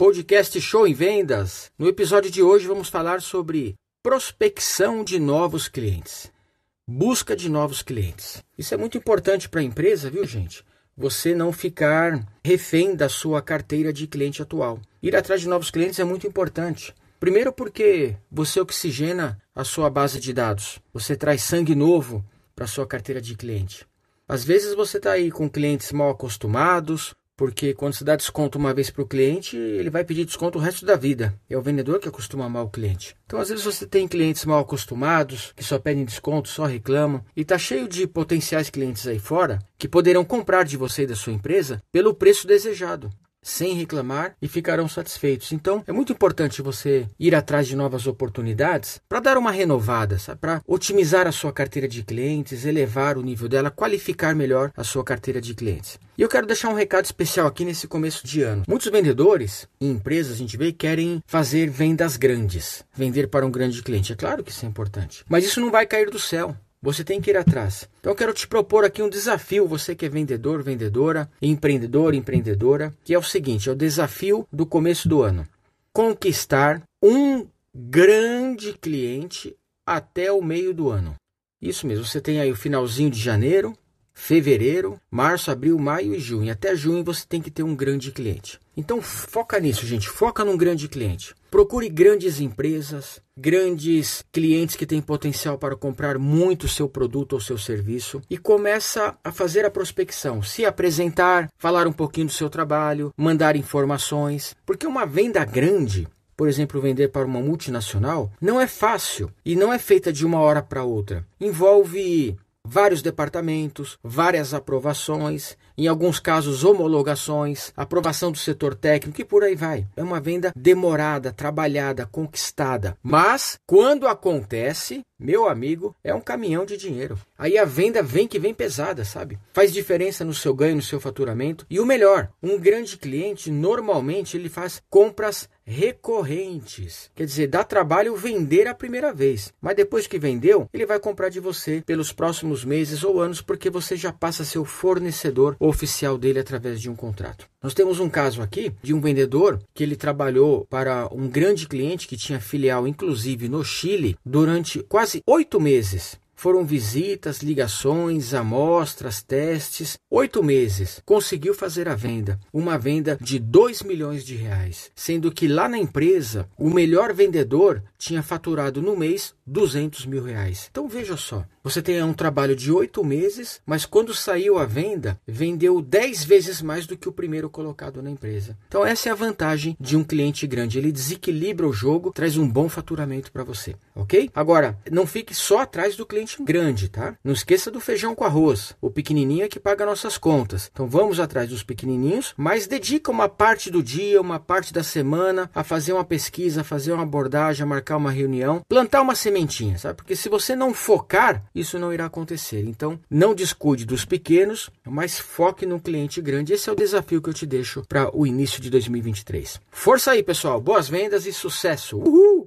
Podcast Show em Vendas. No episódio de hoje vamos falar sobre prospecção de novos clientes. Busca de novos clientes. Isso é muito importante para a empresa, viu, gente? Você não ficar refém da sua carteira de cliente atual. Ir atrás de novos clientes é muito importante. Primeiro porque você oxigena a sua base de dados. Você traz sangue novo para a sua carteira de cliente. Às vezes você está aí com clientes mal acostumados, porque quando se dá desconto uma vez para o cliente, ele vai pedir desconto o resto da vida. É o vendedor que acostuma mal o cliente. Então, às vezes você tem clientes mal acostumados, que só pedem desconto, só reclamam, e está cheio de potenciais clientes aí fora que poderão comprar de você e da sua empresa pelo preço desejado sem reclamar e ficarão satisfeitos. Então, é muito importante você ir atrás de novas oportunidades para dar uma renovada, para otimizar a sua carteira de clientes, elevar o nível dela, qualificar melhor a sua carteira de clientes. E eu quero deixar um recado especial aqui nesse começo de ano. Muitos vendedores e empresas, a gente vê, querem fazer vendas grandes, vender para um grande cliente. É claro que isso é importante, mas isso não vai cair do céu. Você tem que ir atrás. Então eu quero te propor aqui um desafio, você que é vendedor, vendedora, empreendedor, empreendedora, que é o seguinte, é o desafio do começo do ano. Conquistar um grande cliente até o meio do ano. Isso mesmo, você tem aí o finalzinho de janeiro, fevereiro, março, abril, maio e junho. Até junho você tem que ter um grande cliente. Então foca nisso, gente. Foca num grande cliente. Procure grandes empresas, grandes clientes que têm potencial para comprar muito seu produto ou seu serviço e começa a fazer a prospecção, se apresentar, falar um pouquinho do seu trabalho, mandar informações, porque uma venda grande por exemplo, vender para uma multinacional, não é fácil e não é feita de uma hora para outra. Envolve vários departamentos, várias aprovações, em alguns casos homologações, aprovação do setor técnico e por aí vai. É uma venda demorada, trabalhada, conquistada. Mas quando acontece, meu amigo, é um caminhão de dinheiro. Aí a venda vem que vem pesada, sabe? Faz diferença no seu ganho, no seu faturamento. E o melhor, um grande cliente normalmente ele faz compras recorrentes. Quer dizer, dá trabalho vender a primeira vez, mas depois que vendeu, ele vai comprar de você pelos próximos meses ou anos porque você já passa a ser o fornecedor oficial dele através de um contrato. Nós temos um caso aqui de um vendedor que ele trabalhou para um grande cliente que tinha filial inclusive no Chile durante quase oito meses. Foram visitas, ligações, amostras, testes. Oito meses. Conseguiu fazer a venda. Uma venda de 2 milhões de reais. Sendo que lá na empresa, o melhor vendedor tinha faturado no mês 200 mil reais. Então veja só. Você tem um trabalho de oito meses, mas quando saiu a venda, vendeu 10 vezes mais do que o primeiro colocado na empresa. Então essa é a vantagem de um cliente grande. Ele desequilibra o jogo, traz um bom faturamento para você, ok? Agora, não fique só atrás do cliente grande, tá? Não esqueça do feijão com arroz. O pequenininho é que paga nossas contas. Então vamos atrás dos pequenininhos, mas dedica uma parte do dia, uma parte da semana a fazer uma pesquisa, a fazer uma abordagem, a marcar uma reunião, plantar uma sementinha, sabe? Porque se você não focar, isso não irá acontecer. Então, não descuide dos pequenos, mas foque no cliente grande. Esse é o desafio que eu te deixo para o início de 2023. Força aí, pessoal. Boas vendas e sucesso. Uhul!